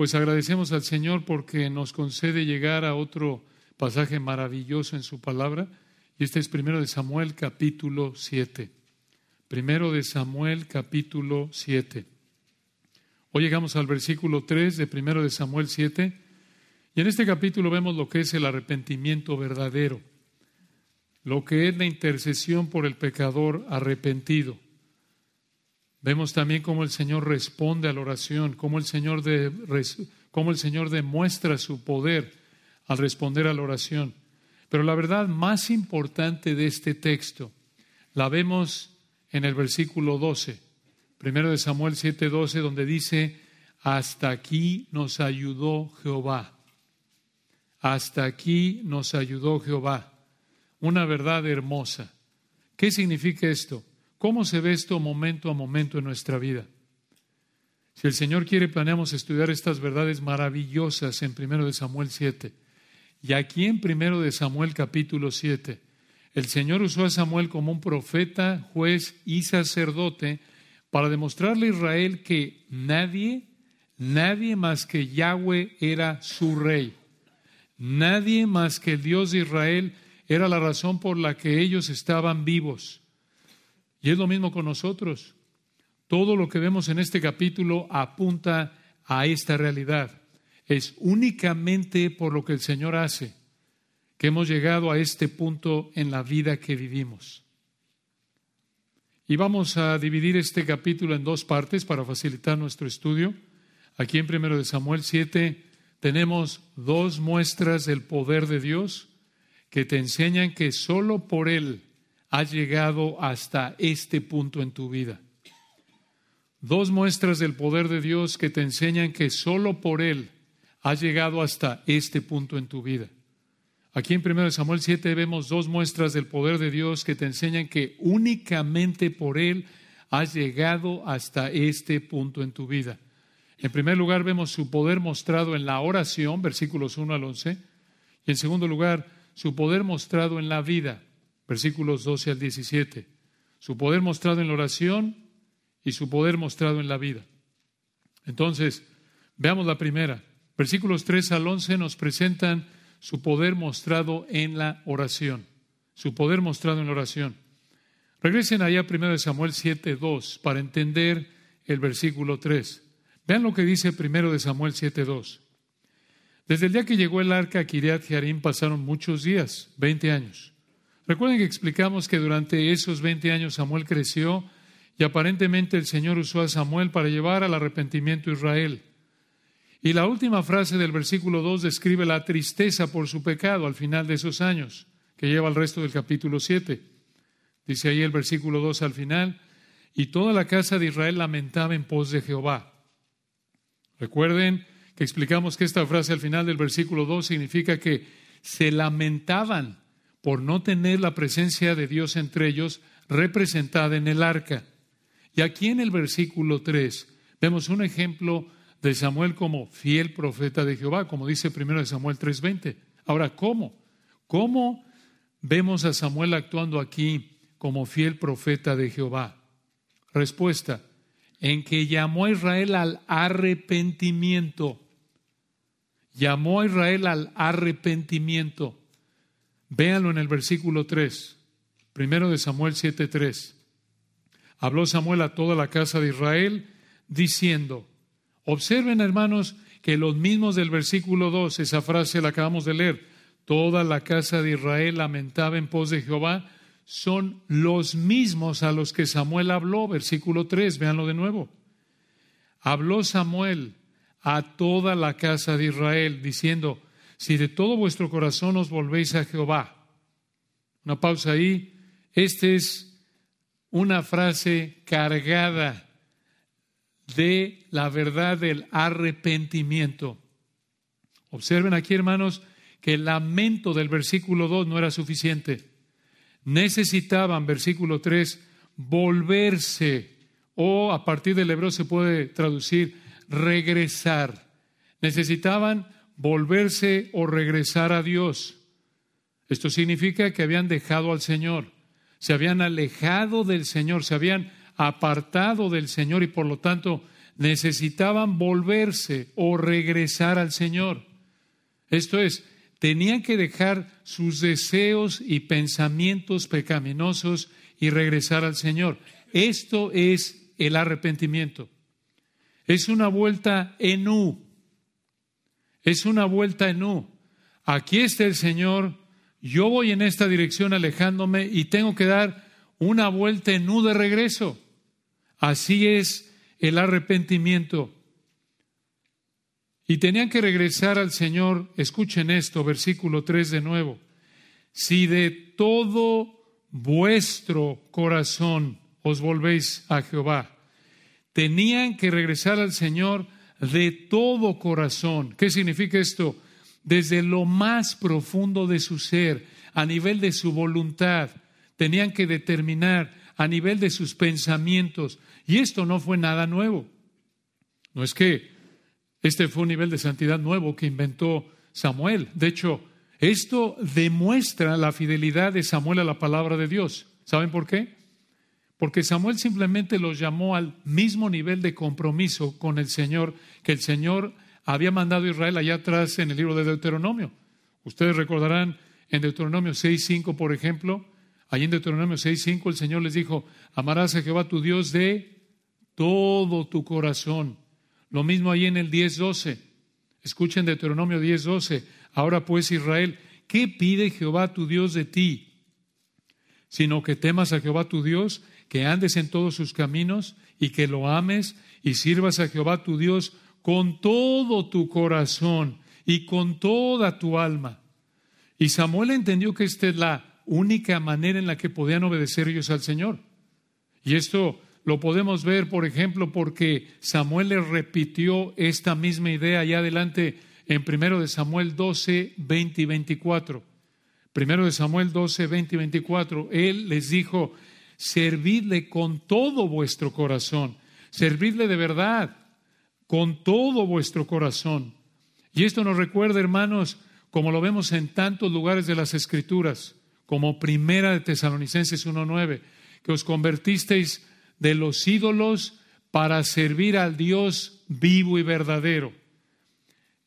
Pues agradecemos al Señor porque nos concede llegar a otro pasaje maravilloso en su palabra. Y este es primero de Samuel capítulo 7. Primero de Samuel capítulo 7. Hoy llegamos al versículo 3 de primero de Samuel 7. Y en este capítulo vemos lo que es el arrepentimiento verdadero, lo que es la intercesión por el pecador arrepentido. Vemos también cómo el Señor responde a la oración, cómo el Señor, cómo el Señor demuestra su poder al responder a la oración. Pero la verdad más importante de este texto la vemos en el versículo 12, primero de Samuel 7:12, donde dice, hasta aquí nos ayudó Jehová. Hasta aquí nos ayudó Jehová. Una verdad hermosa. ¿Qué significa esto? ¿Cómo se ve esto momento a momento en nuestra vida? Si el Señor quiere, planeamos estudiar estas verdades maravillosas en 1 de Samuel 7. Y aquí en 1 de Samuel capítulo 7, el Señor usó a Samuel como un profeta, juez y sacerdote para demostrarle a Israel que nadie, nadie más que Yahweh era su rey. Nadie más que el Dios de Israel era la razón por la que ellos estaban vivos. Y es lo mismo con nosotros. Todo lo que vemos en este capítulo apunta a esta realidad. Es únicamente por lo que el Señor hace que hemos llegado a este punto en la vida que vivimos. Y vamos a dividir este capítulo en dos partes para facilitar nuestro estudio. Aquí en 1 de Samuel 7 tenemos dos muestras del poder de Dios que te enseñan que solo por Él has llegado hasta este punto en tu vida. Dos muestras del poder de Dios que te enseñan que solo por Él has llegado hasta este punto en tu vida. Aquí en 1 Samuel 7 vemos dos muestras del poder de Dios que te enseñan que únicamente por Él has llegado hasta este punto en tu vida. En primer lugar vemos su poder mostrado en la oración, versículos 1 al 11, y en segundo lugar su poder mostrado en la vida, versículos 12 al 17. Su poder mostrado en la oración y su poder mostrado en la vida. Entonces, veamos la primera. Versículos 3 al 11 nos presentan su poder mostrado en la oración. Su poder mostrado en la oración. Regresen allá primero de Samuel 7, 2 para entender el versículo 3. Vean lo que dice primero de Samuel 7, 2. Desde el día que llegó el arca a Kiriat Jearim pasaron muchos días, 20 años. Recuerden que explicamos que durante esos 20 años Samuel creció y aparentemente el Señor usó a Samuel para llevar al arrepentimiento a Israel. Y la última frase del versículo 2 describe la tristeza por su pecado al final de esos años, que lleva el resto del capítulo 7. Dice ahí el versículo 2 al final, y toda la casa de Israel lamentaba en pos de Jehová. Recuerden que explicamos que esta frase al final del versículo 2 significa que se lamentaban por no tener la presencia de Dios entre ellos representada en el arca. Y aquí en el versículo 3 vemos un ejemplo de Samuel como fiel profeta de Jehová, como dice primero de Samuel 3:20. Ahora, ¿cómo? ¿Cómo vemos a Samuel actuando aquí como fiel profeta de Jehová? Respuesta, en que llamó a Israel al arrepentimiento. Llamó a Israel al arrepentimiento. Véanlo en el versículo 3, primero de Samuel 7:3. Habló Samuel a toda la casa de Israel diciendo, observen hermanos que los mismos del versículo 2, esa frase la acabamos de leer, toda la casa de Israel lamentaba en pos de Jehová, son los mismos a los que Samuel habló, versículo 3, véanlo de nuevo. Habló Samuel a toda la casa de Israel diciendo, si de todo vuestro corazón os volvéis a Jehová. Una pausa ahí. Esta es una frase cargada de la verdad del arrepentimiento. Observen aquí, hermanos, que el lamento del versículo 2 no era suficiente. Necesitaban, versículo 3, volverse, o a partir del hebreo se puede traducir regresar. Necesitaban volverse o regresar a Dios. Esto significa que habían dejado al Señor, se habían alejado del Señor, se habían apartado del Señor y por lo tanto necesitaban volverse o regresar al Señor. Esto es, tenían que dejar sus deseos y pensamientos pecaminosos y regresar al Señor. Esto es el arrepentimiento. Es una vuelta en U. Es una vuelta en U. Aquí está el Señor, yo voy en esta dirección alejándome y tengo que dar una vuelta en U de regreso. Así es el arrepentimiento. Y tenían que regresar al Señor, escuchen esto, versículo 3 de nuevo. Si de todo vuestro corazón os volvéis a Jehová, tenían que regresar al Señor de todo corazón. ¿Qué significa esto? Desde lo más profundo de su ser, a nivel de su voluntad, tenían que determinar a nivel de sus pensamientos. Y esto no fue nada nuevo. No es que este fue un nivel de santidad nuevo que inventó Samuel. De hecho, esto demuestra la fidelidad de Samuel a la palabra de Dios. ¿Saben por qué? Porque Samuel simplemente los llamó al mismo nivel de compromiso con el Señor que el Señor había mandado a Israel allá atrás en el libro de Deuteronomio. Ustedes recordarán en Deuteronomio 6.5, por ejemplo, allí en Deuteronomio 6.5 el Señor les dijo, amarás a Jehová tu Dios de todo tu corazón. Lo mismo ahí en el 10.12. Escuchen Deuteronomio 10.12. Ahora pues Israel, ¿qué pide Jehová tu Dios de ti? Sino que temas a Jehová tu Dios, que andes en todos sus caminos y que lo ames y sirvas a Jehová tu Dios con todo tu corazón y con toda tu alma. Y Samuel entendió que esta es la única manera en la que podían obedecer ellos al Señor. Y esto lo podemos ver, por ejemplo, porque Samuel le repitió esta misma idea allá adelante en 1 de Samuel 12, 20 y 24. Primero de Samuel 12, 20 y 24. Él les dijo, servidle con todo vuestro corazón, servidle de verdad, con todo vuestro corazón. Y esto nos recuerda, hermanos, como lo vemos en tantos lugares de las Escrituras, como Primera de Tesalonicenses 1.9, que os convertisteis de los ídolos para servir al Dios vivo y verdadero.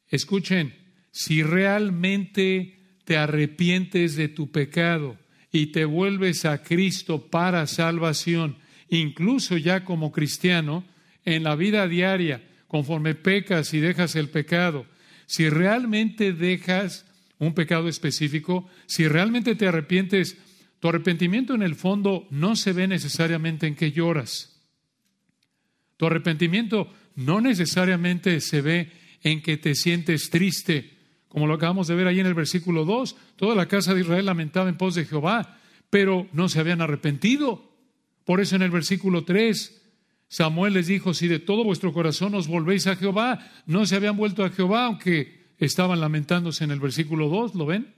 Escuchen, si realmente te arrepientes de tu pecado y te vuelves a Cristo para salvación, incluso ya como cristiano, en la vida diaria, conforme pecas y dejas el pecado, si realmente dejas un pecado específico, si realmente te arrepientes, tu arrepentimiento en el fondo no se ve necesariamente en que lloras. Tu arrepentimiento no necesariamente se ve en que te sientes triste, como lo acabamos de ver ahí en el versículo 2. Toda la casa de Israel lamentaba en pos de Jehová, pero no se habían arrepentido. Por eso en el versículo 3 Samuel les dijo, si de todo vuestro corazón os volvéis a Jehová, no se habían vuelto a Jehová, aunque estaban lamentándose en el versículo 2, ¿lo ven?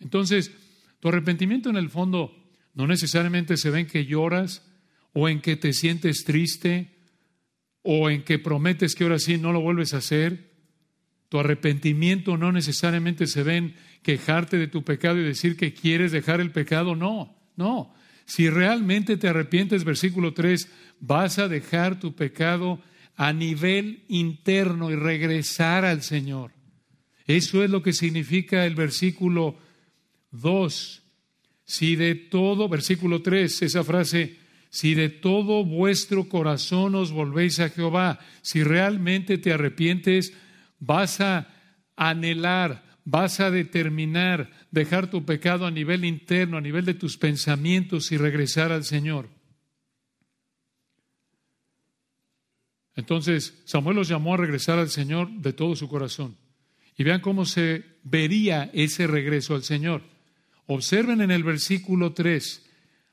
Entonces, tu arrepentimiento en el fondo no necesariamente se ve en que lloras o en que te sientes triste o en que prometes que ahora sí no lo vuelves a hacer. Tu arrepentimiento no necesariamente se ve en quejarte de tu pecado y decir que quieres dejar el pecado. No, no. Si realmente te arrepientes, versículo 3, vas a dejar tu pecado a nivel interno y regresar al Señor. Eso es lo que significa el versículo 2. Si de todo, versículo 3, esa frase, si de todo vuestro corazón os volvéis a Jehová, si realmente te arrepientes, vas a anhelar, vas a determinar dejar tu pecado a nivel interno, a nivel de tus pensamientos y regresar al Señor. Entonces Samuel los llamó a regresar al Señor de todo su corazón. Y vean cómo se vería ese regreso al Señor. Observen en el versículo 3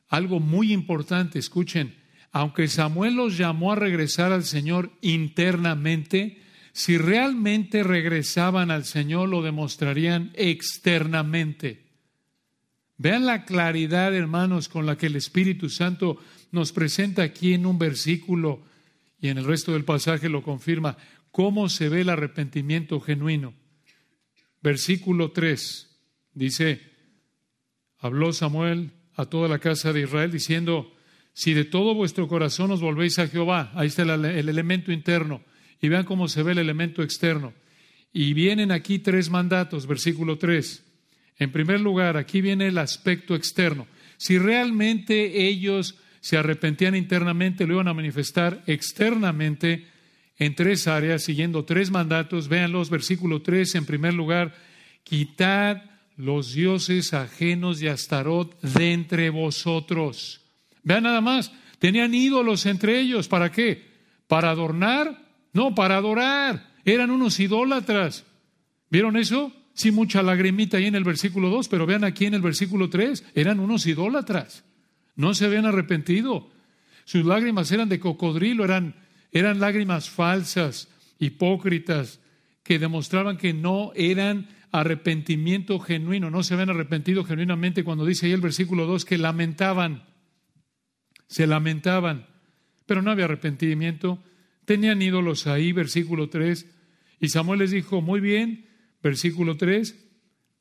algo muy importante, escuchen, aunque Samuel los llamó a regresar al Señor internamente, si realmente regresaban al Señor lo demostrarían externamente. Vean la claridad, hermanos, con la que el Espíritu Santo nos presenta aquí en un versículo y en el resto del pasaje lo confirma, cómo se ve el arrepentimiento genuino. Versículo 3 dice, habló Samuel a toda la casa de Israel diciendo, si de todo vuestro corazón os volvéis a Jehová, ahí está el, el elemento interno, y vean cómo se ve el elemento externo. Y vienen aquí tres mandatos, versículo 3. En primer lugar, aquí viene el aspecto externo. Si realmente ellos se arrepentían internamente, lo iban a manifestar externamente en tres áreas, siguiendo tres mandatos. Véanlos, versículo 3, en primer lugar, quitad los dioses ajenos de Astarot de entre vosotros. Vean nada más, tenían ídolos entre ellos, ¿para qué? ¿Para adornar? No, para adorar. Eran unos idólatras. ¿Vieron eso? Sí, mucha lagrimita ahí en el versículo 2, pero vean aquí en el versículo 3, eran unos idólatras. No se habían arrepentido. Sus lágrimas eran de cocodrilo, eran, eran lágrimas falsas, hipócritas, que demostraban que no eran arrepentimiento genuino, no se habían arrepentido genuinamente cuando dice ahí el versículo 2 que lamentaban, se lamentaban, pero no había arrepentimiento. Tenían ídolos ahí, versículo 3. Y Samuel les dijo, muy bien, versículo 3,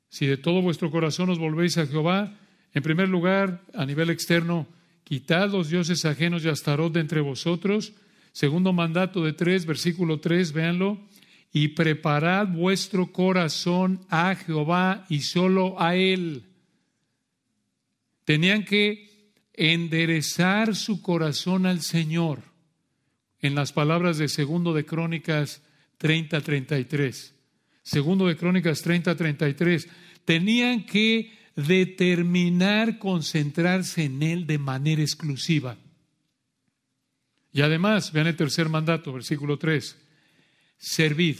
si de todo vuestro corazón os volvéis a Jehová, en primer lugar, a nivel externo, quitad los dioses ajenos y Astarot de entre vosotros. Segundo mandato de tres, versículo tres, véanlo. Y preparad vuestro corazón a Jehová y solo a Él. Tenían que enderezar su corazón al Señor. En las palabras de Segundo de Crónicas 30-33. Segundo de Crónicas 30-33. Tenían que determinar concentrarse en Él de manera exclusiva. Y además, vean el tercer mandato, versículo 3, servid.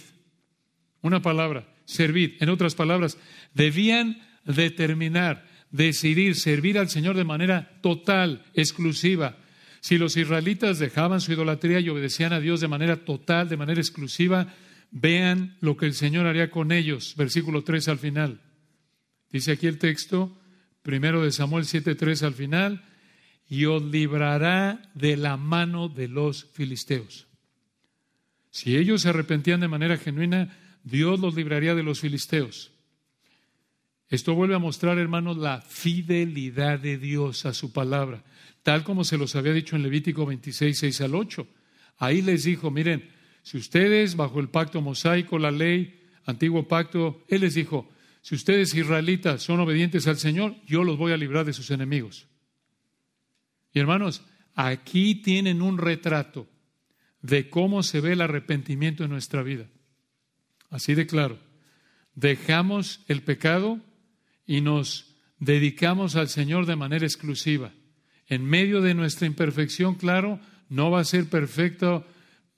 Una palabra, servid. En otras palabras, debían determinar, decidir servir al Señor de manera total, exclusiva. Si los israelitas dejaban su idolatría y obedecían a Dios de manera total, de manera exclusiva, vean lo que el Señor haría con ellos. Versículo 3 al final. Dice aquí el texto, primero de Samuel 7:3 al final, y os librará de la mano de los filisteos. Si ellos se arrepentían de manera genuina, Dios los libraría de los filisteos. Esto vuelve a mostrar, hermanos, la fidelidad de Dios a su palabra, tal como se los había dicho en Levítico 26, 6 al 8. Ahí les dijo, miren, si ustedes bajo el pacto mosaico, la ley, antiguo pacto, Él les dijo, si ustedes israelitas son obedientes al Señor, yo los voy a librar de sus enemigos. Y hermanos, aquí tienen un retrato de cómo se ve el arrepentimiento en nuestra vida. Así de claro. Dejamos el pecado y nos dedicamos al Señor de manera exclusiva. En medio de nuestra imperfección, claro, no va a ser perfecto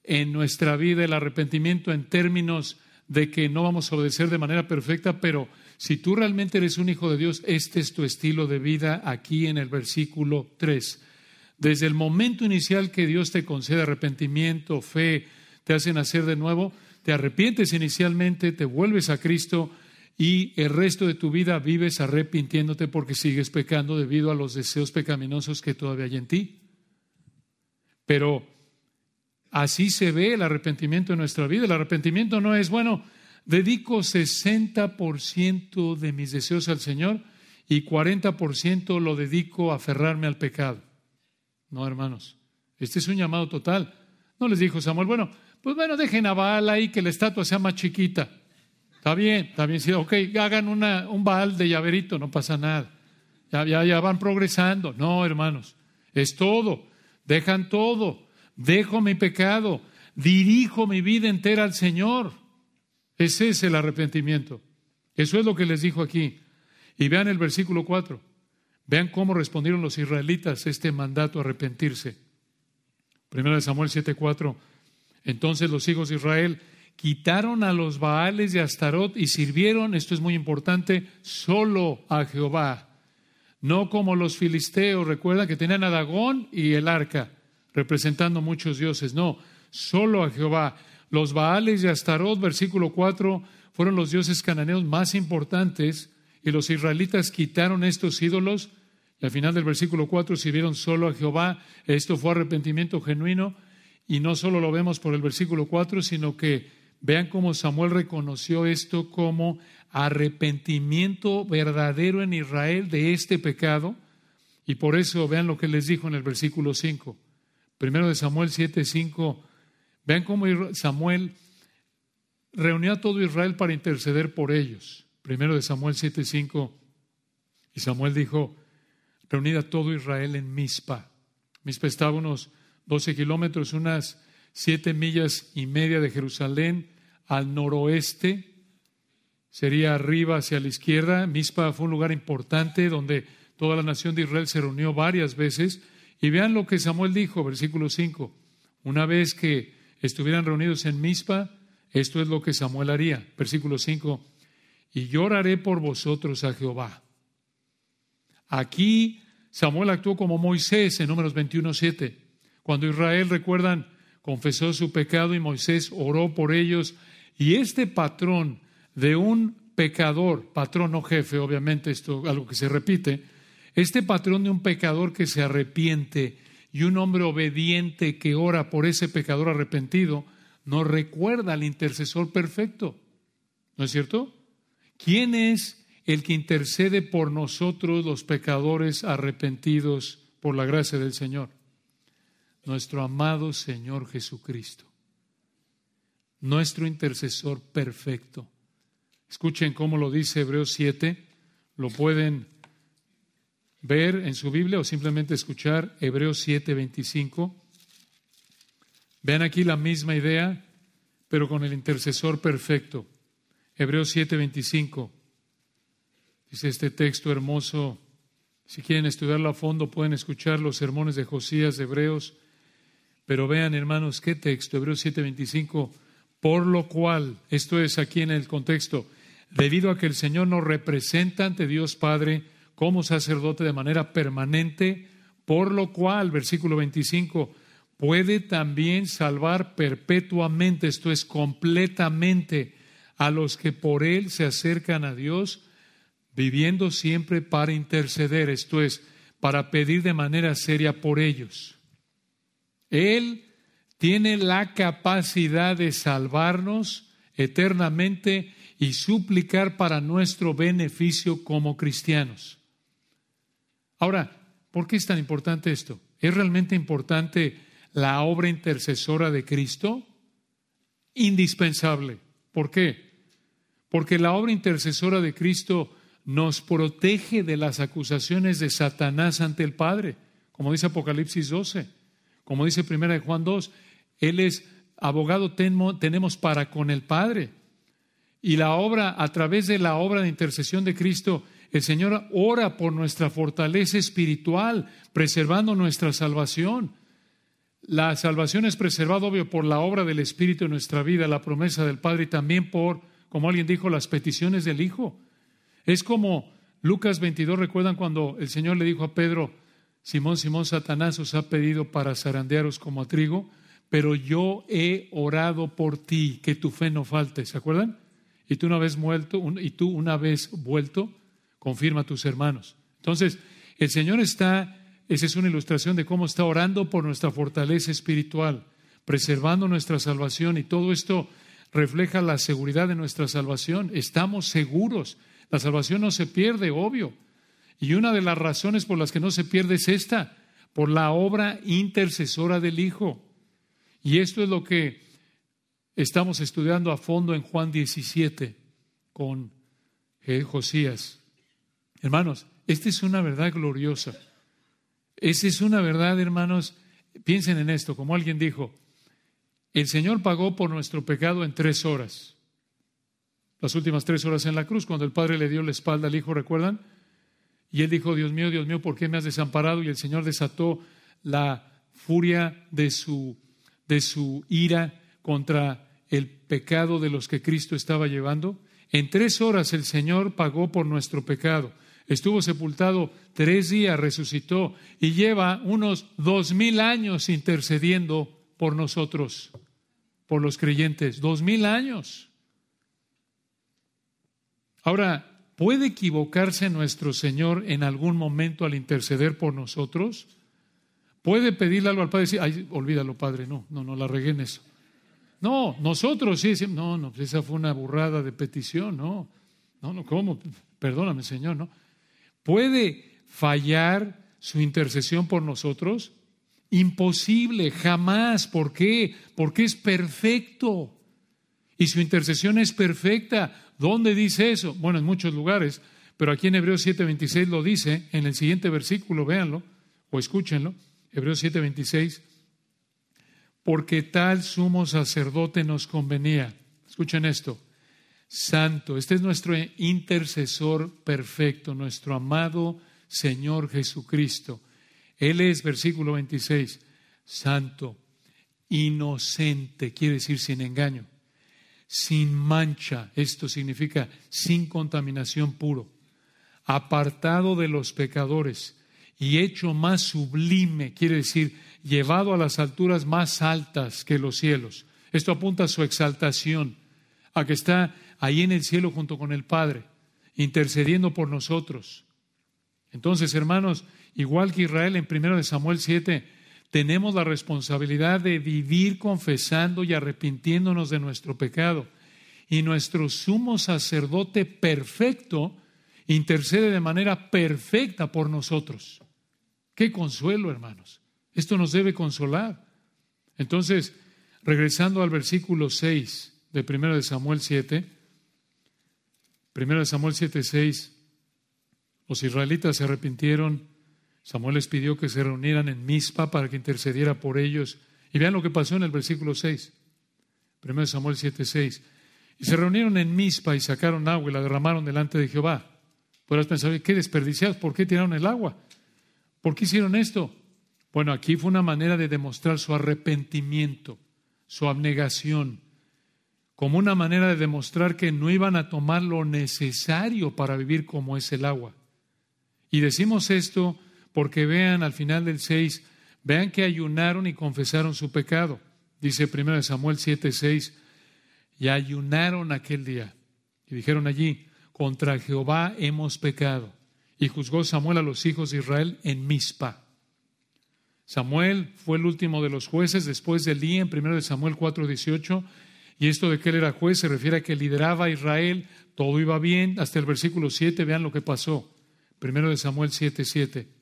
en nuestra vida el arrepentimiento en términos de que no vamos a obedecer de manera perfecta, pero si tú realmente eres un hijo de Dios, este es tu estilo de vida aquí en el versículo 3. Desde el momento inicial que Dios te concede arrepentimiento, fe, te hace nacer de nuevo, te arrepientes inicialmente, te vuelves a Cristo y el resto de tu vida vives arrepintiéndote porque sigues pecando debido a los deseos pecaminosos que todavía hay en ti. Pero Así se ve el arrepentimiento en nuestra vida. El arrepentimiento no es, bueno, dedico 60% de mis deseos al Señor y 40% lo dedico a aferrarme al pecado. No, hermanos, este es un llamado total. No les dijo Samuel, bueno, pues bueno, dejen a Baal ahí que la estatua sea más chiquita. Está bien, está bien, sí, ok, hagan un Baal de llaverito, no pasa nada. Ya, ya, ya van progresando. No, hermanos, es todo. Dejan todo dejo mi pecado, dirijo mi vida entera al Señor. Ese es el arrepentimiento. Eso es lo que les dijo aquí. Y vean el versículo 4. Vean cómo respondieron los israelitas este mandato a arrepentirse. Primero de Samuel 7:4. Entonces los hijos de Israel quitaron a los Baales de Astarot y sirvieron, esto es muy importante, solo a Jehová. No como los filisteos, recuerda que tenían a Dagón y el arca representando muchos dioses. No, solo a Jehová. Los Baales de Astarot, versículo 4, fueron los dioses cananeos más importantes y los israelitas quitaron estos ídolos y al final del versículo 4 sirvieron solo a Jehová. Esto fue arrepentimiento genuino y no solo lo vemos por el versículo 4, sino que vean cómo Samuel reconoció esto como arrepentimiento verdadero en Israel de este pecado Y por eso vean lo que les dijo en el versículo 5. Primero de Samuel 7, 5. Vean cómo Samuel reunió a todo Israel para interceder por ellos. Primero de Samuel 7, 5. Y Samuel dijo, reunid a todo Israel en Mizpa. Mizpa estaba unos 12 kilómetros, unas siete millas y media de Jerusalén al noroeste, sería arriba hacia la izquierda. Mizpa fue un lugar importante donde toda la nación de Israel se reunió varias veces. Y vean lo que Samuel dijo, versículo 5. Una vez que estuvieran reunidos en Mizpa, esto es lo que Samuel haría. Versículo 5. Y lloraré por vosotros a Jehová. Aquí Samuel actuó como Moisés en números 21, 7. Cuando Israel, recuerdan, confesó su pecado y Moisés oró por ellos. Y este patrón de un pecador, patrón o jefe, obviamente esto algo que se repite, este patrón de un pecador que se arrepiente y un hombre obediente que ora por ese pecador arrepentido, nos recuerda al intercesor perfecto. ¿No es cierto? ¿Quién es el que intercede por nosotros los pecadores arrepentidos por la gracia del Señor? Nuestro amado Señor Jesucristo, nuestro intercesor perfecto. Escuchen cómo lo dice Hebreos 7, lo pueden ver en su Biblia o simplemente escuchar Hebreos 7, 25. Vean aquí la misma idea, pero con el intercesor perfecto. Hebreos 7, 25. Dice este texto hermoso. Si quieren estudiarlo a fondo, pueden escuchar los sermones de Josías Hebreos. Pero vean, hermanos, qué texto, Hebreos 7:25, por lo cual, esto es aquí en el contexto, debido a que el Señor nos representa ante Dios Padre como sacerdote de manera permanente, por lo cual, versículo 25, puede también salvar perpetuamente, esto es completamente, a los que por Él se acercan a Dios, viviendo siempre para interceder, esto es, para pedir de manera seria por ellos. Él tiene la capacidad de salvarnos eternamente y suplicar para nuestro beneficio como cristianos. Ahora, ¿por qué es tan importante esto? ¿Es realmente importante la obra intercesora de Cristo? Indispensable. ¿Por qué? Porque la obra intercesora de Cristo nos protege de las acusaciones de Satanás ante el Padre, como dice Apocalipsis 12, como dice Primera de Juan 2, Él es abogado tenemos para con el Padre. Y la obra, a través de la obra de intercesión de Cristo, el Señor ora por nuestra fortaleza espiritual, preservando nuestra salvación. La salvación es preservada, obvio, por la obra del Espíritu en nuestra vida, la promesa del Padre y también por, como alguien dijo, las peticiones del Hijo. Es como Lucas 22, recuerdan cuando el Señor le dijo a Pedro, Simón, Simón, Satanás os ha pedido para zarandearos como a trigo, pero yo he orado por ti, que tu fe no falte, ¿se acuerdan? Y tú una vez muerto, y tú una vez vuelto, confirma a tus hermanos. Entonces, el Señor está, esa es una ilustración de cómo está orando por nuestra fortaleza espiritual, preservando nuestra salvación y todo esto refleja la seguridad de nuestra salvación. Estamos seguros. La salvación no se pierde, obvio. Y una de las razones por las que no se pierde es esta, por la obra intercesora del Hijo. Y esto es lo que estamos estudiando a fondo en Juan 17 con Josías. Hermanos, esta es una verdad gloriosa. Esa es una verdad, hermanos. Piensen en esto, como alguien dijo, el Señor pagó por nuestro pecado en tres horas. Las últimas tres horas en la cruz, cuando el Padre le dio la espalda al Hijo, ¿recuerdan? Y él dijo, Dios mío, Dios mío, ¿por qué me has desamparado? Y el Señor desató la furia de su, de su ira contra el pecado de los que Cristo estaba llevando. En tres horas el Señor pagó por nuestro pecado estuvo sepultado tres días, resucitó y lleva unos dos mil años intercediendo por nosotros, por los creyentes, dos mil años. Ahora, ¿puede equivocarse nuestro Señor en algún momento al interceder por nosotros? ¿Puede pedirle algo al Padre y decir, ay, olvídalo, Padre, no, no, no la regué en eso? No, nosotros sí no, no, pues esa fue una burrada de petición, no, no, no, ¿cómo? Perdóname, Señor, no puede fallar su intercesión por nosotros? Imposible, jamás. ¿Por qué? Porque es perfecto. Y su intercesión es perfecta. ¿Dónde dice eso? Bueno, en muchos lugares, pero aquí en Hebreos 7:26 lo dice, en el siguiente versículo, véanlo o escúchenlo, Hebreos 7:26, porque tal sumo sacerdote nos convenía. Escuchen esto, santo, este es nuestro intercesor perfecto, nuestro amado Señor Jesucristo. Él es, versículo 26, santo, inocente, quiere decir sin engaño, sin mancha, esto significa sin contaminación puro, apartado de los pecadores y hecho más sublime, quiere decir llevado a las alturas más altas que los cielos. Esto apunta a su exaltación, a que está ahí en el cielo junto con el Padre, intercediendo por nosotros. Entonces, hermanos, igual que Israel en 1 Samuel 7, tenemos la responsabilidad de vivir confesando y arrepintiéndonos de nuestro pecado. Y nuestro sumo sacerdote perfecto intercede de manera perfecta por nosotros. Qué consuelo, hermanos. Esto nos debe consolar. Entonces, regresando al versículo 6 de 1 de Samuel 7, 1 de Samuel 7, 6, los israelitas se arrepintieron Samuel les pidió que se reunieran en Mizpa para que intercediera por ellos. Y vean lo que pasó en el versículo 6. 1 Samuel 7, 6. Y se reunieron en Mizpa y sacaron agua y la derramaron delante de Jehová. Podrás pensar, ¿qué desperdiciados? ¿Por qué tiraron el agua? ¿Por qué hicieron esto? Bueno, aquí fue una manera de demostrar su arrepentimiento, su abnegación, como una manera de demostrar que no iban a tomar lo necesario para vivir como es el agua. Y decimos esto porque vean al final del 6, vean que ayunaron y confesaron su pecado. Dice 1 Samuel 7, 6, y ayunaron aquel día. Y dijeron allí, contra Jehová hemos pecado. Y juzgó Samuel a los hijos de Israel en Mizpa. Samuel fue el último de los jueces después del día en 1 Samuel 4, 18. Y esto de que él era juez se refiere a que lideraba a Israel, todo iba bien, hasta el versículo 7, vean lo que pasó. 1 Samuel 7, 7.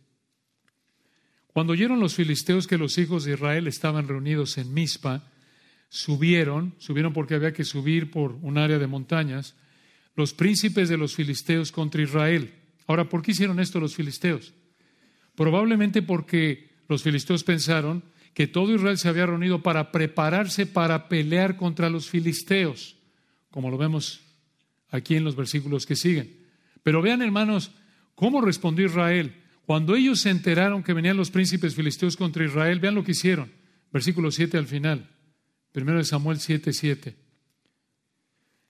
Cuando oyeron los filisteos que los hijos de Israel estaban reunidos en Mizpa, subieron, subieron porque había que subir por un área de montañas, los príncipes de los filisteos contra Israel. Ahora, ¿por qué hicieron esto los filisteos? Probablemente porque los filisteos pensaron que todo Israel se había reunido para prepararse para pelear contra los filisteos, como lo vemos aquí en los versículos que siguen. Pero vean, hermanos, cómo respondió Israel. Cuando ellos se enteraron que venían los príncipes filisteos contra Israel, vean lo que hicieron. Versículo 7 al final. Primero de Samuel 7, 7.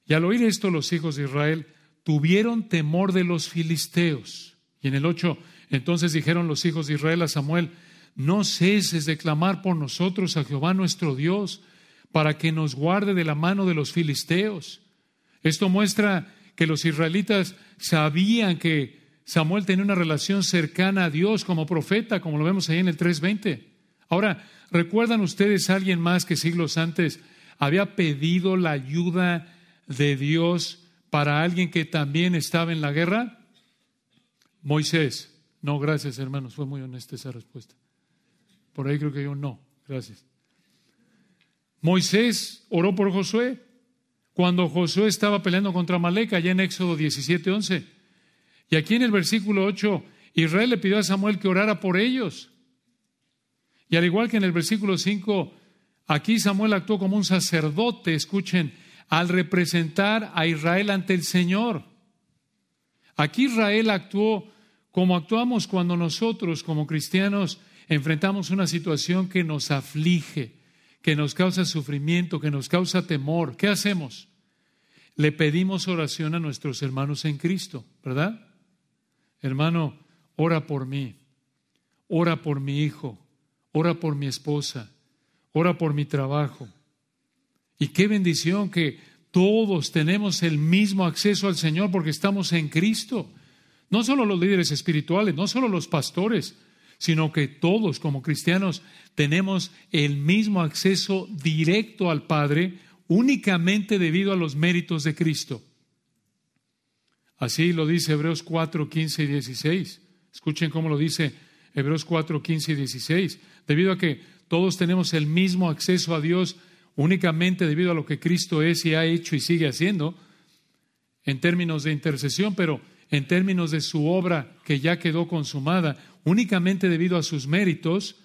Y al oír esto los hijos de Israel tuvieron temor de los filisteos. Y en el 8, entonces dijeron los hijos de Israel a Samuel, no ceses de clamar por nosotros a Jehová nuestro Dios, para que nos guarde de la mano de los filisteos. Esto muestra que los israelitas sabían que Samuel tenía una relación cercana a Dios como profeta, como lo vemos ahí en el 3.20. Ahora, ¿recuerdan ustedes a alguien más que siglos antes había pedido la ayuda de Dios para alguien que también estaba en la guerra? Moisés. No, gracias hermanos, fue muy honesta esa respuesta. Por ahí creo que yo no, gracias. Moisés oró por Josué cuando Josué estaba peleando contra Malek allá en Éxodo 17:11. Y aquí en el versículo 8, Israel le pidió a Samuel que orara por ellos. Y al igual que en el versículo 5, aquí Samuel actuó como un sacerdote, escuchen, al representar a Israel ante el Señor. Aquí Israel actuó como actuamos cuando nosotros como cristianos enfrentamos una situación que nos aflige, que nos causa sufrimiento, que nos causa temor. ¿Qué hacemos? Le pedimos oración a nuestros hermanos en Cristo, ¿verdad? Hermano, ora por mí, ora por mi hijo, ora por mi esposa, ora por mi trabajo. Y qué bendición que todos tenemos el mismo acceso al Señor porque estamos en Cristo. No solo los líderes espirituales, no solo los pastores, sino que todos como cristianos tenemos el mismo acceso directo al Padre únicamente debido a los méritos de Cristo. Así lo dice Hebreos 4, 15 y 16. Escuchen cómo lo dice Hebreos 4, 15 y 16. Debido a que todos tenemos el mismo acceso a Dios únicamente debido a lo que Cristo es y ha hecho y sigue haciendo en términos de intercesión, pero en términos de su obra que ya quedó consumada, únicamente debido a sus méritos,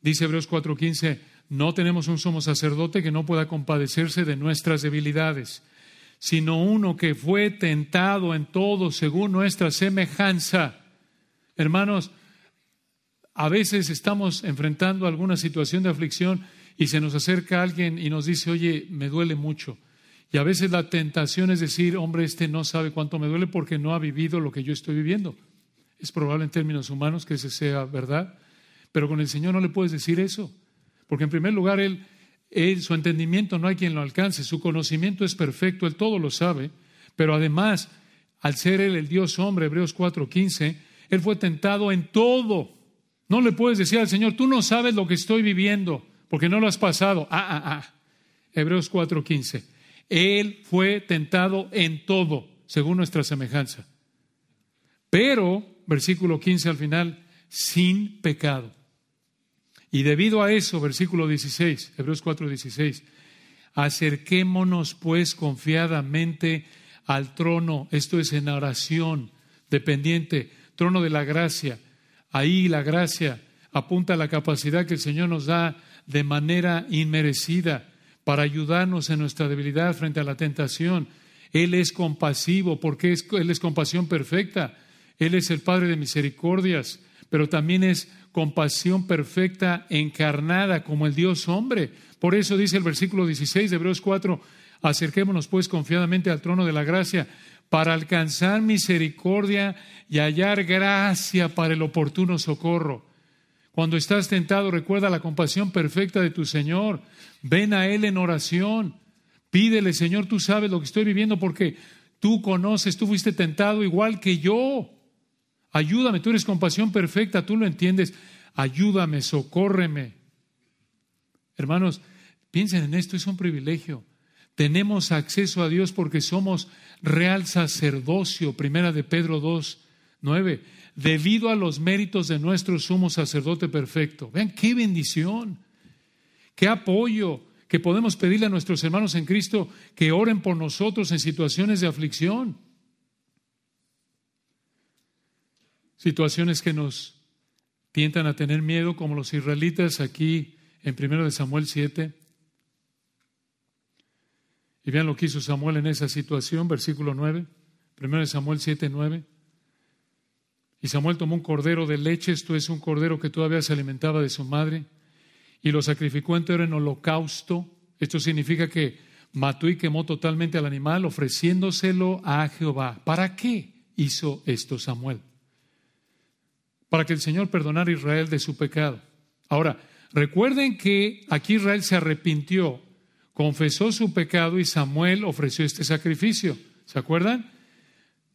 dice Hebreos 4:15, no tenemos un sumo sacerdote que no pueda compadecerse de nuestras debilidades, sino uno que fue tentado en todo según nuestra semejanza. Hermanos, a veces estamos enfrentando alguna situación de aflicción y se nos acerca alguien y nos dice, oye, me duele mucho. Y a veces la tentación es decir, hombre, este no sabe cuánto me duele porque no ha vivido lo que yo estoy viviendo. Es probable en términos humanos que ese sea verdad, pero con el Señor no le puedes decir eso, porque en primer lugar él, su entendimiento no hay quien lo alcance, su conocimiento es perfecto, Él todo lo sabe, pero además, al ser Él el Dios hombre, Hebreos 4:15, Él fue tentado en todo. No le puedes decir al Señor, tú no sabes lo que estoy viviendo, porque no lo has pasado. Ah, ah, ah. Hebreos 4:15. Él fue tentado en todo, según nuestra semejanza. Pero, versículo 15 al final, sin pecado. Y debido a eso, versículo 16, Hebreos 4, 16, acerquémonos pues confiadamente al trono, esto es en oración, dependiente, trono de la gracia. Ahí la gracia apunta a la capacidad que el Señor nos da de manera inmerecida para ayudarnos en nuestra debilidad frente a la tentación. Él es compasivo porque Él es compasión perfecta. Él es el Padre de misericordias, pero también es compasión perfecta encarnada como el Dios hombre. Por eso dice el versículo 16 de Hebreos 4, acerquémonos pues confiadamente al trono de la gracia para alcanzar misericordia y hallar gracia para el oportuno socorro. Cuando estás tentado, recuerda la compasión perfecta de tu Señor. Ven a Él en oración. Pídele, Señor, tú sabes lo que estoy viviendo porque tú conoces, tú fuiste tentado igual que yo. Ayúdame, tú eres compasión perfecta, tú lo entiendes. Ayúdame, socórreme. Hermanos, piensen en esto, es un privilegio. Tenemos acceso a Dios porque somos real sacerdocio, primera de Pedro 2, 9 debido a los méritos de nuestro sumo sacerdote perfecto. Vean qué bendición, qué apoyo que podemos pedirle a nuestros hermanos en Cristo que oren por nosotros en situaciones de aflicción. Situaciones que nos tientan a tener miedo, como los israelitas aquí en 1 Samuel 7. Y vean lo que hizo Samuel en esa situación, versículo 9, 1 Samuel 7, 9. Y Samuel tomó un cordero de leche, esto es un cordero que todavía se alimentaba de su madre, y lo sacrificó entero en holocausto. Esto significa que mató y quemó totalmente al animal, ofreciéndoselo a Jehová. ¿Para qué hizo esto Samuel? Para que el Señor perdonara a Israel de su pecado. Ahora, recuerden que aquí Israel se arrepintió, confesó su pecado y Samuel ofreció este sacrificio. ¿Se acuerdan?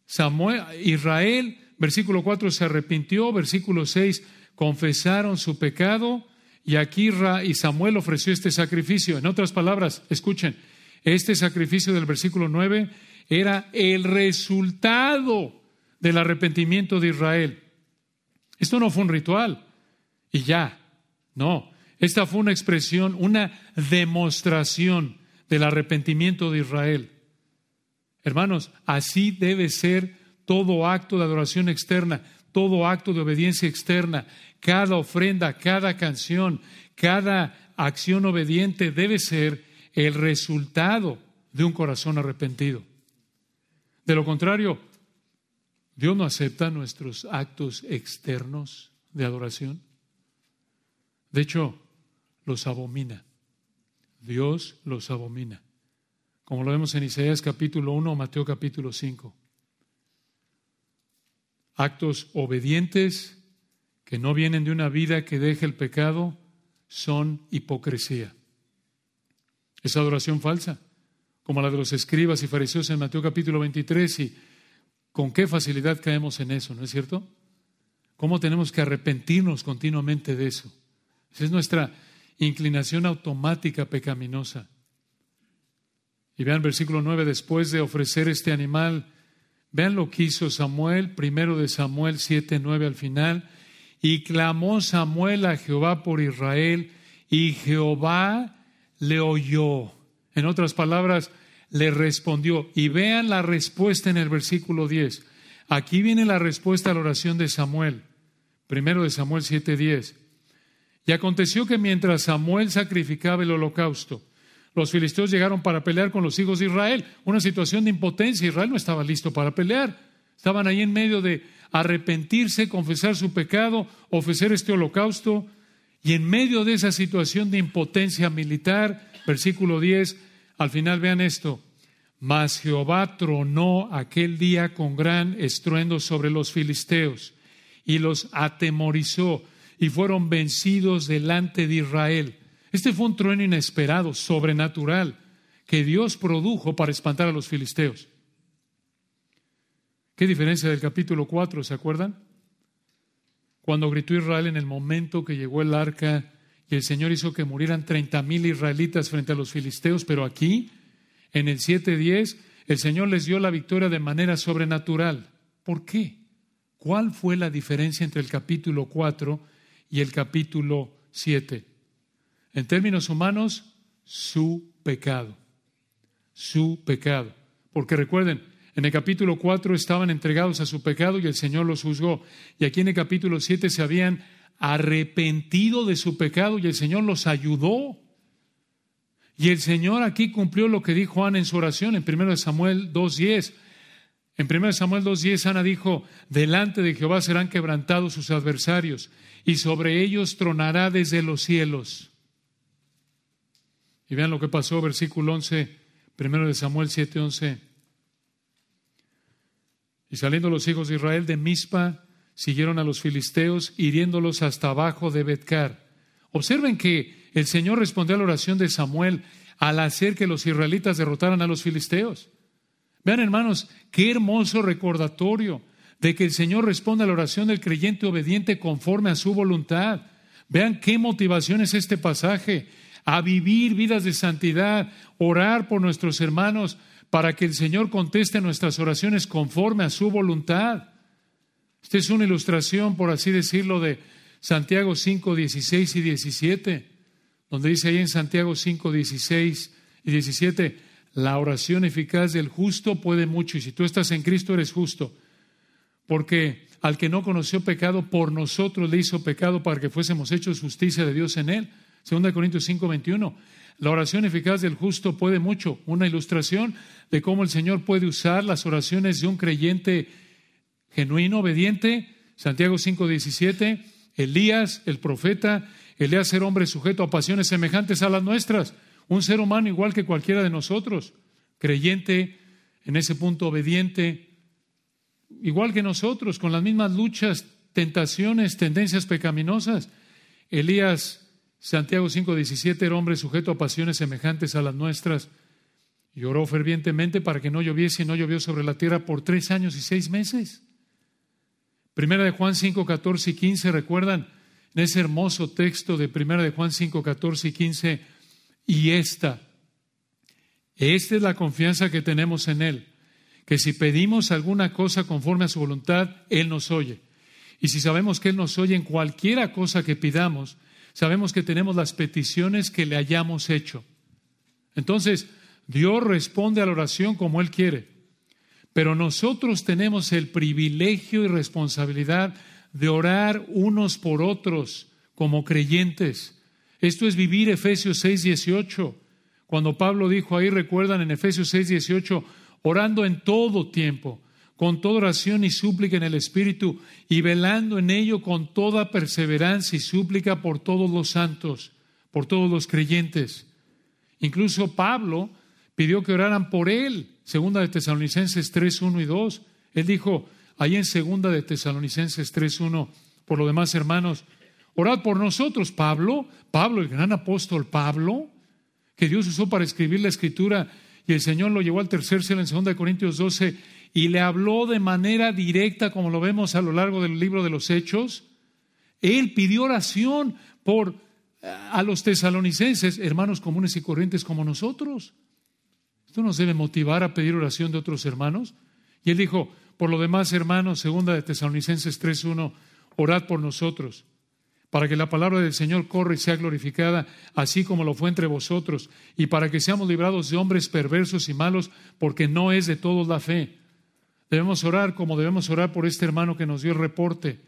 Samuel, Israel versículo 4 se arrepintió, versículo 6 confesaron su pecado y aquí y Samuel ofreció este sacrificio. En otras palabras, escuchen, este sacrificio del versículo 9 era el resultado del arrepentimiento de Israel. Esto no fue un ritual y ya, no, esta fue una expresión, una demostración del arrepentimiento de Israel. Hermanos, así debe ser todo acto de adoración externa, todo acto de obediencia externa, cada ofrenda, cada canción, cada acción obediente debe ser el resultado de un corazón arrepentido. De lo contrario, Dios no acepta nuestros actos externos de adoración. De hecho, los abomina. Dios los abomina. Como lo vemos en Isaías capítulo 1 o Mateo capítulo 5 actos obedientes que no vienen de una vida que deje el pecado son hipocresía. Es adoración falsa, como la de los escribas y fariseos en Mateo capítulo 23 y con qué facilidad caemos en eso, ¿no es cierto? ¿Cómo tenemos que arrepentirnos continuamente de eso? Esa es nuestra inclinación automática pecaminosa. Y vean versículo 9, después de ofrecer este animal Vean lo que hizo Samuel, primero de Samuel 7, 9 al final. Y clamó Samuel a Jehová por Israel, y Jehová le oyó. En otras palabras, le respondió. Y vean la respuesta en el versículo 10. Aquí viene la respuesta a la oración de Samuel. Primero de Samuel 7:10. Y aconteció que mientras Samuel sacrificaba el holocausto, los filisteos llegaron para pelear con los hijos de Israel. Una situación de impotencia. Israel no estaba listo para pelear. Estaban ahí en medio de arrepentirse, confesar su pecado, ofrecer este holocausto. Y en medio de esa situación de impotencia militar, versículo 10, al final vean esto, mas Jehová tronó aquel día con gran estruendo sobre los filisteos y los atemorizó y fueron vencidos delante de Israel. Este fue un trueno inesperado, sobrenatural, que Dios produjo para espantar a los filisteos. ¿Qué diferencia del capítulo 4, se acuerdan? Cuando gritó Israel en el momento que llegó el arca y el Señor hizo que murieran treinta mil israelitas frente a los filisteos, pero aquí, en el 7.10, el Señor les dio la victoria de manera sobrenatural. ¿Por qué? ¿Cuál fue la diferencia entre el capítulo 4 y el capítulo 7? En términos humanos, su pecado. Su pecado. Porque recuerden, en el capítulo 4 estaban entregados a su pecado y el Señor los juzgó. Y aquí en el capítulo 7 se habían arrepentido de su pecado y el Señor los ayudó. Y el Señor aquí cumplió lo que dijo Ana en su oración en 1 Samuel 2.10. En 1 Samuel 2.10 Ana dijo, delante de Jehová serán quebrantados sus adversarios y sobre ellos tronará desde los cielos. Y vean lo que pasó, versículo 11, 1 de Samuel 7.11. Y saliendo los hijos de Israel de Mizpa, siguieron a los filisteos, hiriéndolos hasta abajo de Betcar. Observen que el Señor respondió a la oración de Samuel al hacer que los israelitas derrotaran a los filisteos. Vean, hermanos, qué hermoso recordatorio de que el Señor responde a la oración del creyente obediente conforme a su voluntad. Vean qué motivación es este pasaje, a vivir vidas de santidad, orar por nuestros hermanos para que el Señor conteste nuestras oraciones conforme a su voluntad. Esta es una ilustración, por así decirlo, de Santiago 5, 16 y 17, donde dice ahí en Santiago 5, 16 y 17, la oración eficaz del justo puede mucho, y si tú estás en Cristo eres justo, porque al que no conoció pecado, por nosotros le hizo pecado para que fuésemos hechos justicia de Dios en él. 2 Corintios 5, 21. La oración eficaz del justo puede mucho. Una ilustración de cómo el Señor puede usar las oraciones de un creyente genuino, obediente. Santiago 5:17, Elías, el profeta, Elías era hombre sujeto a pasiones semejantes a las nuestras, un ser humano igual que cualquiera de nosotros, creyente, en ese punto obediente, igual que nosotros, con las mismas luchas, tentaciones, tendencias pecaminosas. Elías, Santiago 5:17, era hombre sujeto a pasiones semejantes a las nuestras. Y oró fervientemente para que no lloviese y no llovió sobre la tierra por tres años y seis meses. Primera de Juan 5, 14 y 15, recuerdan ese hermoso texto de Primera de Juan 5, 14 y 15, y esta, esta es la confianza que tenemos en Él, que si pedimos alguna cosa conforme a su voluntad, Él nos oye. Y si sabemos que Él nos oye en cualquiera cosa que pidamos, sabemos que tenemos las peticiones que le hayamos hecho. Entonces, Dios responde a la oración como Él quiere. Pero nosotros tenemos el privilegio y responsabilidad de orar unos por otros como creyentes. Esto es vivir Efesios 6, 18. Cuando Pablo dijo ahí, recuerdan en Efesios 6, 18, orando en todo tiempo, con toda oración y súplica en el Espíritu, y velando en ello con toda perseverancia y súplica por todos los santos, por todos los creyentes. Incluso Pablo pidió que oraran por él Segunda de Tesalonicenses 3, 1 y 2. Él dijo ahí en Segunda de Tesalonicenses 3, 1, por lo demás, hermanos, orad por nosotros. Pablo, Pablo, el gran apóstol Pablo, que Dios usó para escribir la escritura y el Señor lo llevó al tercer cielo en Segunda de Corintios 12 y le habló de manera directa, como lo vemos a lo largo del libro de los Hechos. Él pidió oración por eh, a los tesalonicenses, hermanos comunes y corrientes como nosotros. Esto nos debe motivar a pedir oración de otros hermanos. Y él dijo, por lo demás, hermanos, segunda de Tesalonicenses 3.1, orad por nosotros, para que la palabra del Señor corra y sea glorificada, así como lo fue entre vosotros, y para que seamos librados de hombres perversos y malos, porque no es de todos la fe. Debemos orar como debemos orar por este hermano que nos dio el reporte,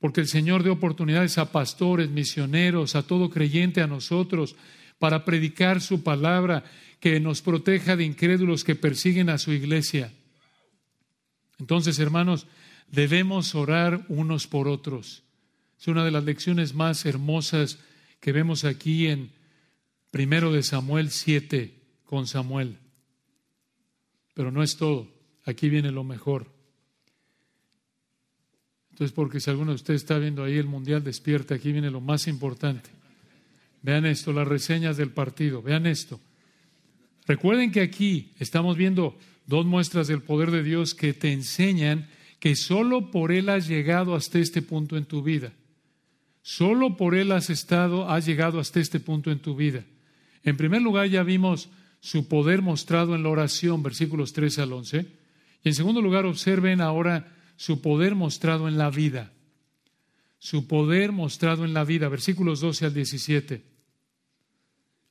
porque el Señor dio oportunidades a pastores, misioneros, a todo creyente, a nosotros, para predicar su palabra, que nos proteja de incrédulos que persiguen a su iglesia. Entonces, hermanos, debemos orar unos por otros. Es una de las lecciones más hermosas que vemos aquí en primero de Samuel 7 con Samuel. Pero no es todo. Aquí viene lo mejor. Entonces, porque si alguno de ustedes está viendo ahí el Mundial despierta, aquí viene lo más importante. Vean esto, las reseñas del partido. Vean esto. Recuerden que aquí estamos viendo dos muestras del poder de Dios que te enseñan que solo por Él has llegado hasta este punto en tu vida. Solo por Él has estado, has llegado hasta este punto en tu vida. En primer lugar, ya vimos su poder mostrado en la oración, versículos 3 al 11. Y en segundo lugar, observen ahora su poder mostrado en la vida. Su poder mostrado en la vida, versículos 12 al 17.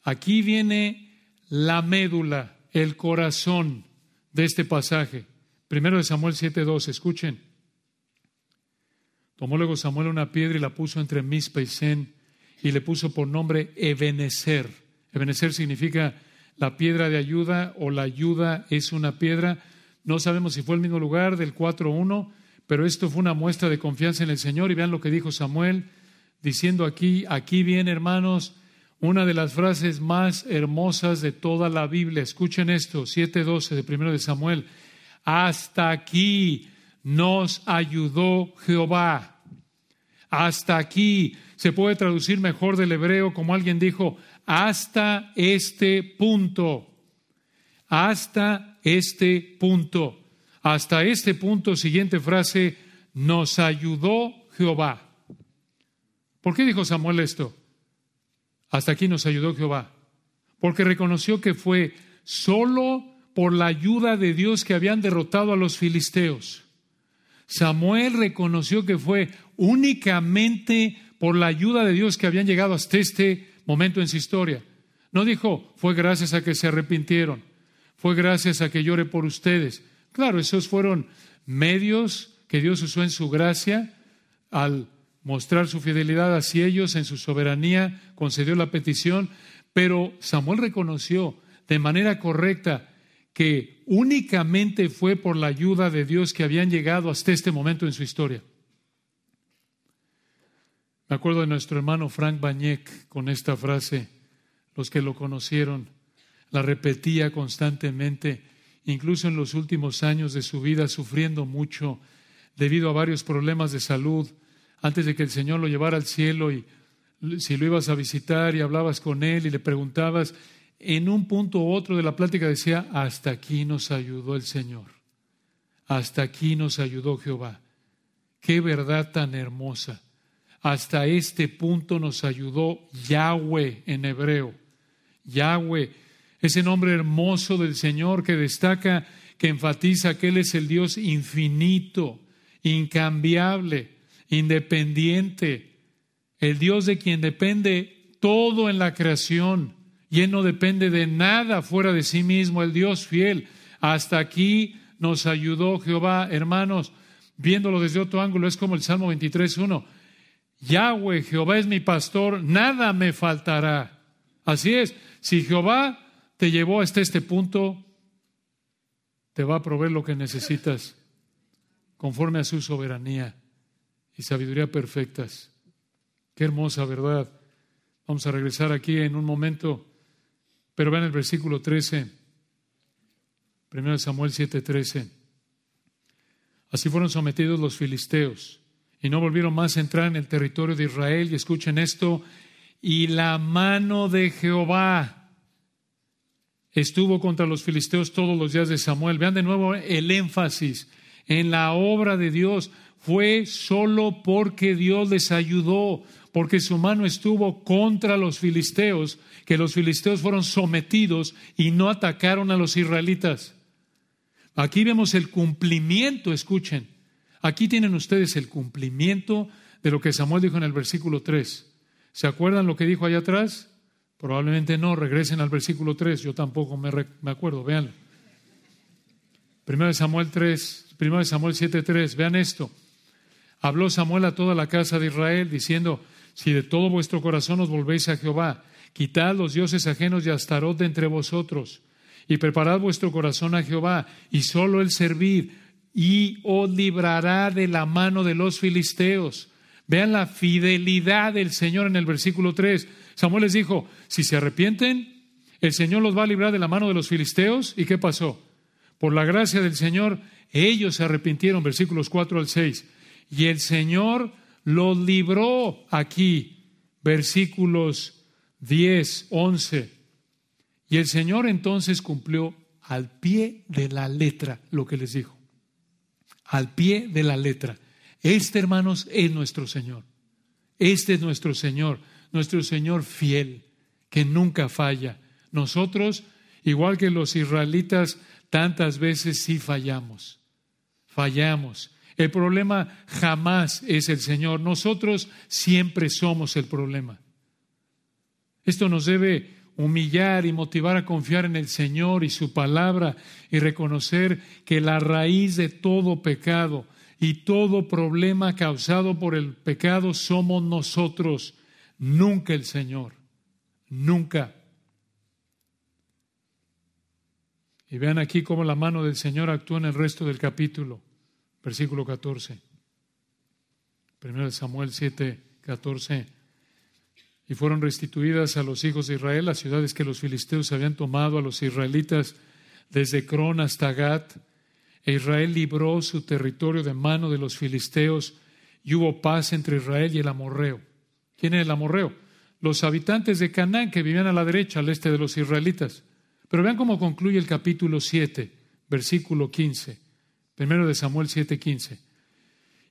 Aquí viene la médula, el corazón de este pasaje. Primero de Samuel 7.2, escuchen. Tomó luego Samuel una piedra y la puso entre Mispa y Sen y le puso por nombre Ebenezer. Ebenezer significa la piedra de ayuda o la ayuda es una piedra. No sabemos si fue el mismo lugar del 4.1, pero esto fue una muestra de confianza en el Señor y vean lo que dijo Samuel diciendo aquí, aquí bien hermanos, una de las frases más hermosas de toda la Biblia. Escuchen esto, 7.12 de primero de Samuel. Hasta aquí nos ayudó Jehová. Hasta aquí se puede traducir mejor del hebreo como alguien dijo, hasta este punto. Hasta este punto. Hasta este punto, siguiente frase, nos ayudó Jehová. ¿Por qué dijo Samuel esto? Hasta aquí nos ayudó Jehová, porque reconoció que fue solo por la ayuda de Dios que habían derrotado a los filisteos. Samuel reconoció que fue únicamente por la ayuda de Dios que habían llegado hasta este momento en su historia. No dijo, fue gracias a que se arrepintieron, fue gracias a que llore por ustedes. Claro, esos fueron medios que Dios usó en su gracia al mostrar su fidelidad hacia ellos en su soberanía, concedió la petición, pero Samuel reconoció de manera correcta que únicamente fue por la ayuda de Dios que habían llegado hasta este momento en su historia. Me acuerdo de nuestro hermano Frank Bañek con esta frase, los que lo conocieron, la repetía constantemente, incluso en los últimos años de su vida, sufriendo mucho debido a varios problemas de salud, antes de que el Señor lo llevara al cielo y si lo ibas a visitar y hablabas con él y le preguntabas, en un punto u otro de la plática decía, hasta aquí nos ayudó el Señor, hasta aquí nos ayudó Jehová. Qué verdad tan hermosa. Hasta este punto nos ayudó Yahweh en hebreo. Yahweh, ese nombre hermoso del Señor que destaca, que enfatiza que Él es el Dios infinito, incambiable, independiente, el Dios de quien depende todo en la creación y Él no depende de nada fuera de sí mismo, el Dios fiel. Hasta aquí nos ayudó Jehová, hermanos, viéndolo desde otro ángulo, es como el Salmo 23.1. Yahweh, Jehová es mi pastor, nada me faltará. Así es, si Jehová te llevó hasta este punto, te va a proveer lo que necesitas conforme a su soberanía y sabiduría perfectas. Qué hermosa verdad. Vamos a regresar aquí en un momento, pero vean el versículo 13, 1 Samuel 7:13. Así fueron sometidos los filisteos y no volvieron más a entrar en el territorio de Israel. Y escuchen esto, y la mano de Jehová estuvo contra los filisteos todos los días de Samuel. Vean de nuevo el énfasis en la obra de Dios fue solo porque Dios les ayudó, porque su mano estuvo contra los filisteos, que los filisteos fueron sometidos y no atacaron a los israelitas. Aquí vemos el cumplimiento, escuchen, aquí tienen ustedes el cumplimiento de lo que Samuel dijo en el versículo 3. ¿Se acuerdan lo que dijo allá atrás? Probablemente no, regresen al versículo 3, yo tampoco me, me acuerdo, vean. Primero Samuel 3, primero de Samuel 7:3, vean esto. Habló Samuel a toda la casa de Israel diciendo, si de todo vuestro corazón os volvéis a Jehová, quitad los dioses ajenos y astarot de entre vosotros, y preparad vuestro corazón a Jehová, y solo el servid, y os librará de la mano de los filisteos. Vean la fidelidad del Señor en el versículo 3. Samuel les dijo, si se arrepienten, el Señor los va a librar de la mano de los filisteos. ¿Y qué pasó? Por la gracia del Señor, ellos se arrepintieron, versículos 4 al 6. Y el Señor los libró aquí, versículos 10, 11. Y el Señor entonces cumplió al pie de la letra lo que les dijo. Al pie de la letra. Este, hermanos, es nuestro Señor. Este es nuestro Señor, nuestro Señor fiel, que nunca falla. Nosotros, igual que los israelitas, tantas veces sí fallamos. Fallamos. El problema jamás es el Señor. Nosotros siempre somos el problema. Esto nos debe humillar y motivar a confiar en el Señor y su palabra y reconocer que la raíz de todo pecado y todo problema causado por el pecado somos nosotros, nunca el Señor, nunca. Y vean aquí cómo la mano del Señor actúa en el resto del capítulo, versículo 14. Primero de Samuel 7, 14. Y fueron restituidas a los hijos de Israel las ciudades que los filisteos habían tomado a los israelitas desde Cron hasta Gat e Israel libró su territorio de mano de los filisteos y hubo paz entre Israel y el amorreo. ¿Quién es el amorreo? Los habitantes de Canaán que vivían a la derecha, al este de los israelitas. Pero vean cómo concluye el capítulo 7, versículo 15. Primero de Samuel 7, 15.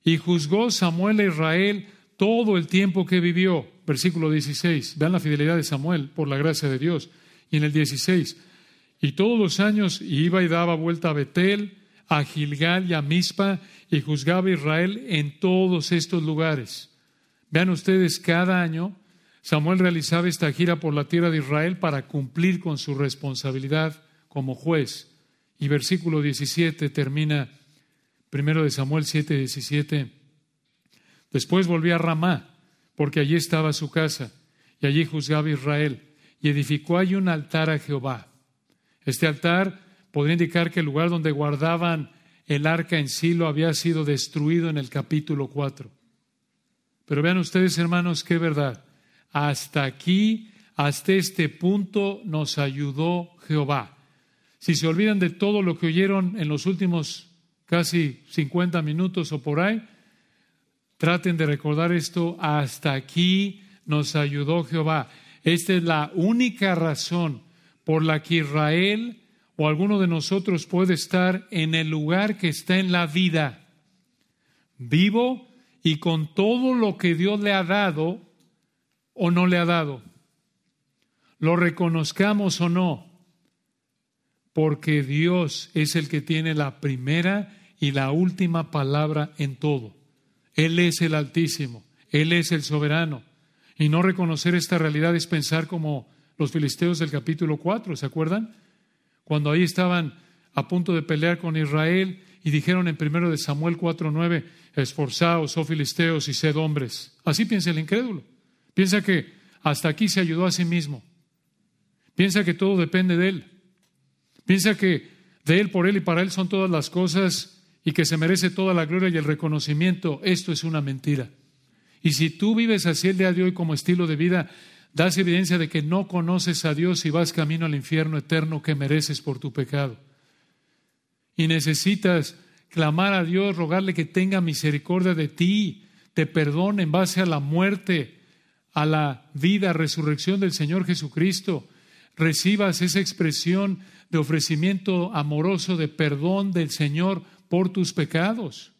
Y juzgó Samuel a Israel todo el tiempo que vivió. Versículo 16. Vean la fidelidad de Samuel por la gracia de Dios. Y en el 16. Y todos los años iba y daba vuelta a Betel a Gilgal y a Mizpa y juzgaba a Israel en todos estos lugares. Vean ustedes, cada año Samuel realizaba esta gira por la tierra de Israel para cumplir con su responsabilidad como juez. Y versículo 17 termina, primero de Samuel 7, 17. Después volvió a Ramá, porque allí estaba su casa, y allí juzgaba Israel, y edificó allí un altar a Jehová. Este altar podría indicar que el lugar donde guardaban el arca en Silo había sido destruido en el capítulo 4. Pero vean ustedes, hermanos, qué verdad. Hasta aquí, hasta este punto, nos ayudó Jehová. Si se olvidan de todo lo que oyeron en los últimos casi 50 minutos o por ahí, traten de recordar esto. Hasta aquí nos ayudó Jehová. Esta es la única razón por la que Israel o alguno de nosotros puede estar en el lugar que está en la vida, vivo y con todo lo que Dios le ha dado o no le ha dado. Lo reconozcamos o no, porque Dios es el que tiene la primera y la última palabra en todo. Él es el Altísimo, Él es el soberano. Y no reconocer esta realidad es pensar como los filisteos del capítulo 4, ¿se acuerdan? cuando ahí estaban a punto de pelear con Israel y dijeron en primero de Samuel 4:9, esforzaos, oh filisteos, y sed hombres. Así piensa el incrédulo. Piensa que hasta aquí se ayudó a sí mismo. Piensa que todo depende de él. Piensa que de él, por él y para él son todas las cosas y que se merece toda la gloria y el reconocimiento. Esto es una mentira. Y si tú vives así el día de hoy como estilo de vida, das evidencia de que no conoces a Dios y vas camino al infierno eterno que mereces por tu pecado. Y necesitas clamar a Dios, rogarle que tenga misericordia de ti, te perdone en base a la muerte, a la vida, resurrección del Señor Jesucristo. Recibas esa expresión de ofrecimiento amoroso de perdón del Señor por tus pecados.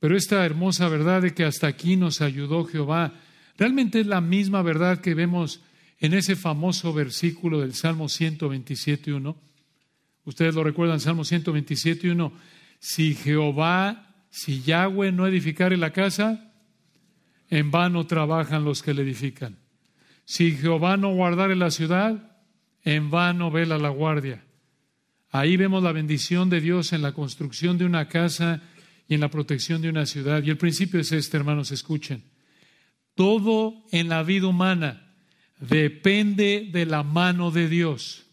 Pero esta hermosa verdad de que hasta aquí nos ayudó Jehová Realmente es la misma verdad que vemos en ese famoso versículo del Salmo 127.1. Ustedes lo recuerdan, Salmo 127.1. Si Jehová si Yahweh no edificare la casa, en vano trabajan los que la edifican. Si Jehová no guardare la ciudad, en vano vela la guardia. Ahí vemos la bendición de Dios en la construcción de una casa y en la protección de una ciudad. Y el principio es este, hermanos, escuchen. Todo en la vida humana depende de la mano de Dios.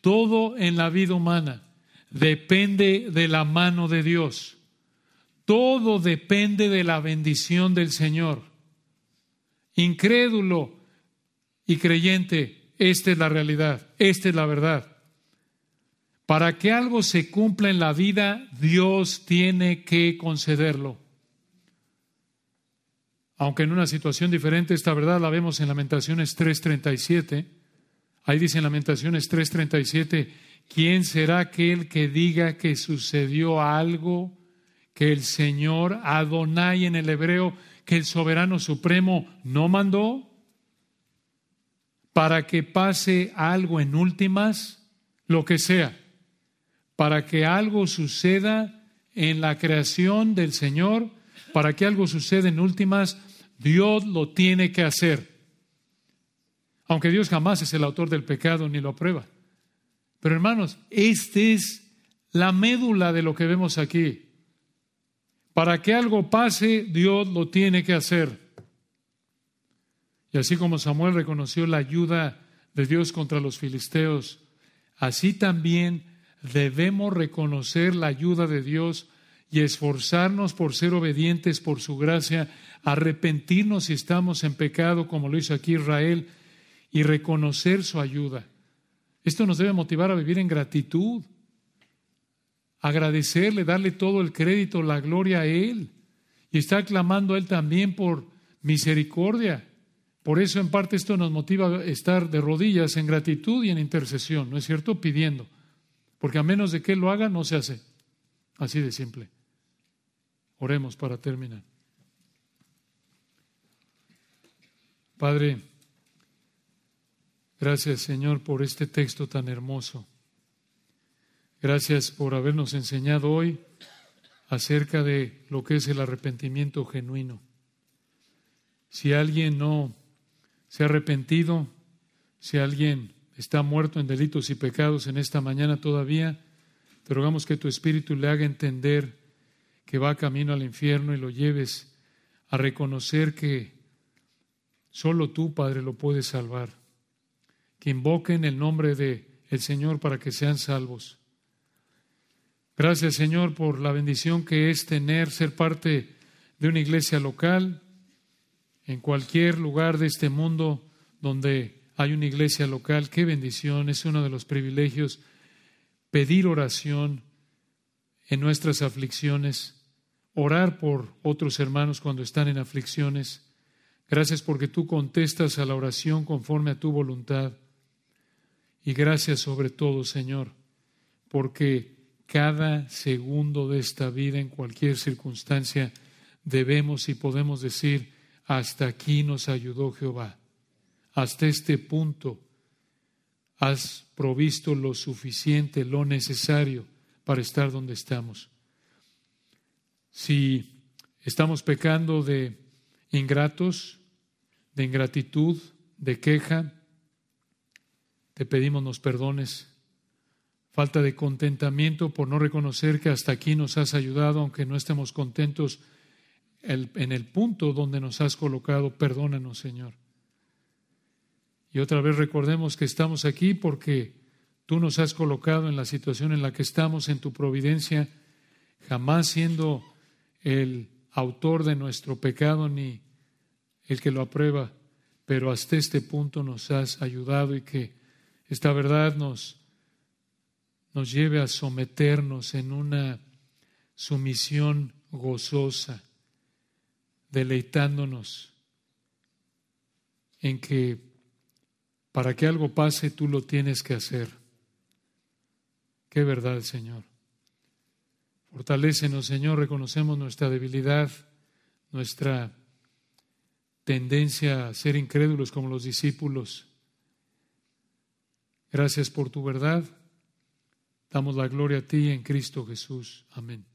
Todo en la vida humana depende de la mano de Dios. Todo depende de la bendición del Señor. Incrédulo y creyente, esta es la realidad, esta es la verdad. Para que algo se cumpla en la vida, Dios tiene que concederlo. Aunque en una situación diferente, esta verdad la vemos en Lamentaciones 3:37. Ahí dice en Lamentaciones 3:37, ¿quién será aquel que diga que sucedió algo que el Señor Adonai en el hebreo, que el soberano supremo no mandó? Para que pase algo en últimas, lo que sea para que algo suceda en la creación del Señor, para que algo suceda en últimas, Dios lo tiene que hacer. Aunque Dios jamás es el autor del pecado ni lo aprueba. Pero hermanos, esta es la médula de lo que vemos aquí. Para que algo pase, Dios lo tiene que hacer. Y así como Samuel reconoció la ayuda de Dios contra los filisteos, así también debemos reconocer la ayuda de Dios y esforzarnos por ser obedientes por su gracia, arrepentirnos si estamos en pecado, como lo hizo aquí Israel, y reconocer su ayuda. Esto nos debe motivar a vivir en gratitud, agradecerle, darle todo el crédito, la gloria a Él, y estar clamando a Él también por misericordia. Por eso en parte esto nos motiva a estar de rodillas en gratitud y en intercesión, ¿no es cierto? Pidiendo. Porque a menos de que Él lo haga, no se hace. Así de simple. Oremos para terminar. Padre, gracias Señor por este texto tan hermoso. Gracias por habernos enseñado hoy acerca de lo que es el arrepentimiento genuino. Si alguien no se ha arrepentido, si alguien está muerto en delitos y pecados en esta mañana todavía, te rogamos que tu Espíritu le haga entender que va camino al infierno y lo lleves a reconocer que solo tú, Padre, lo puedes salvar. Que invoquen el nombre de el Señor para que sean salvos. Gracias, Señor, por la bendición que es tener, ser parte de una iglesia local en cualquier lugar de este mundo donde hay una iglesia local, qué bendición, es uno de los privilegios pedir oración en nuestras aflicciones, orar por otros hermanos cuando están en aflicciones. Gracias porque tú contestas a la oración conforme a tu voluntad. Y gracias sobre todo, Señor, porque cada segundo de esta vida, en cualquier circunstancia, debemos y podemos decir, hasta aquí nos ayudó Jehová hasta este punto has provisto lo suficiente, lo necesario para estar donde estamos. Si estamos pecando de ingratos, de ingratitud, de queja, te pedimos nos perdones. Falta de contentamiento por no reconocer que hasta aquí nos has ayudado, aunque no estemos contentos en el punto donde nos has colocado. Perdónanos, Señor. Y otra vez recordemos que estamos aquí porque tú nos has colocado en la situación en la que estamos, en tu providencia, jamás siendo el autor de nuestro pecado ni el que lo aprueba, pero hasta este punto nos has ayudado y que esta verdad nos, nos lleve a someternos en una sumisión gozosa, deleitándonos en que para que algo pase, tú lo tienes que hacer. Qué verdad, Señor. Fortalécenos, Señor, reconocemos nuestra debilidad, nuestra tendencia a ser incrédulos como los discípulos. Gracias por tu verdad. Damos la gloria a ti en Cristo Jesús. Amén.